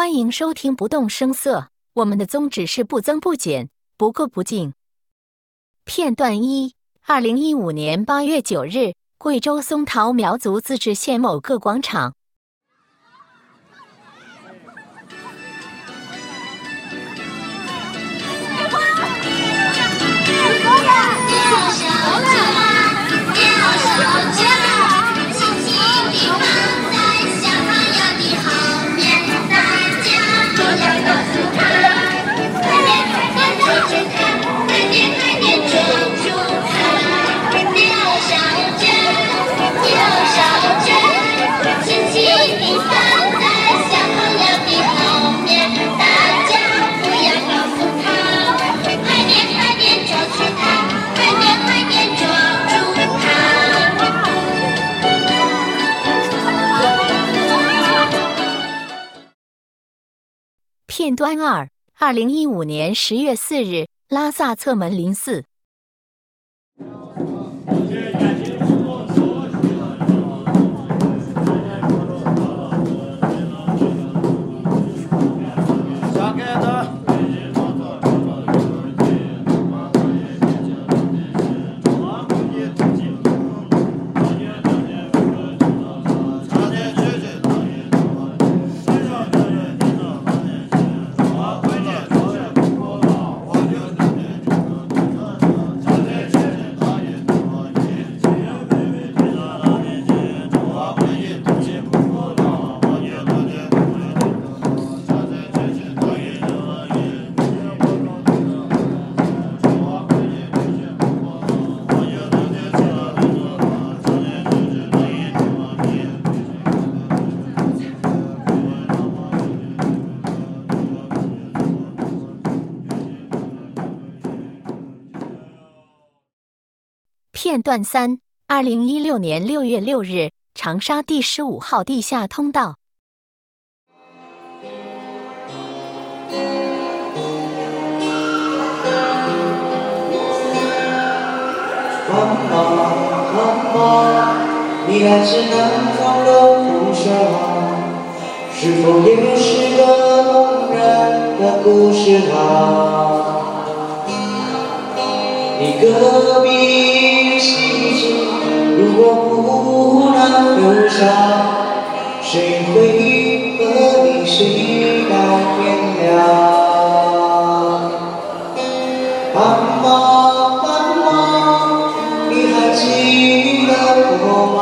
欢迎收听不动声色。我们的宗旨是不增不减，不垢不净。片段一：二零一五年八月九日，贵州松桃苗族自治县某个广场。片段二：二零一五年十月四日，拉萨侧门林寺。片段三：二零一六年六月六日，长沙第十五号地下通道。妈妈，妈妈，你来自南方的风沙，是否也是个动人的故事啊？你隔壁如果不能留下，谁会和你睡到天亮？妈妈，妈妈，你还记得我吗？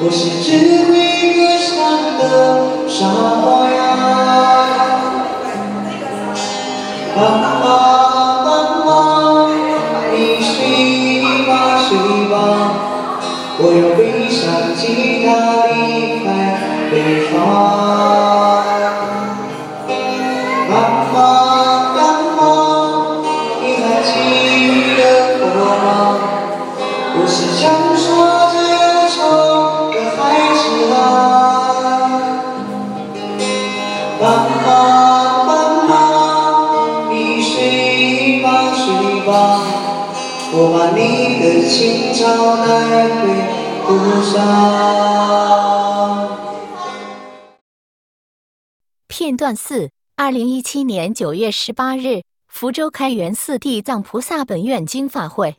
我是只会歌唱的傻瓜呀。妈妈，我要背上吉他离开北方。你的青草带回故乡。片段四：二零一七年九月十八日，福州开元寺地藏菩萨本愿经法会。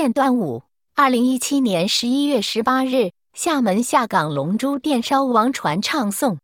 现端午：二零一七年十一月十八日，厦门下港龙珠电烧王传唱诵。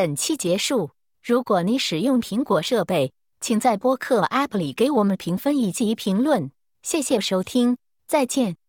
本期结束。如果你使用苹果设备，请在播客 App 里给我们评分以及评论。谢谢收听，再见。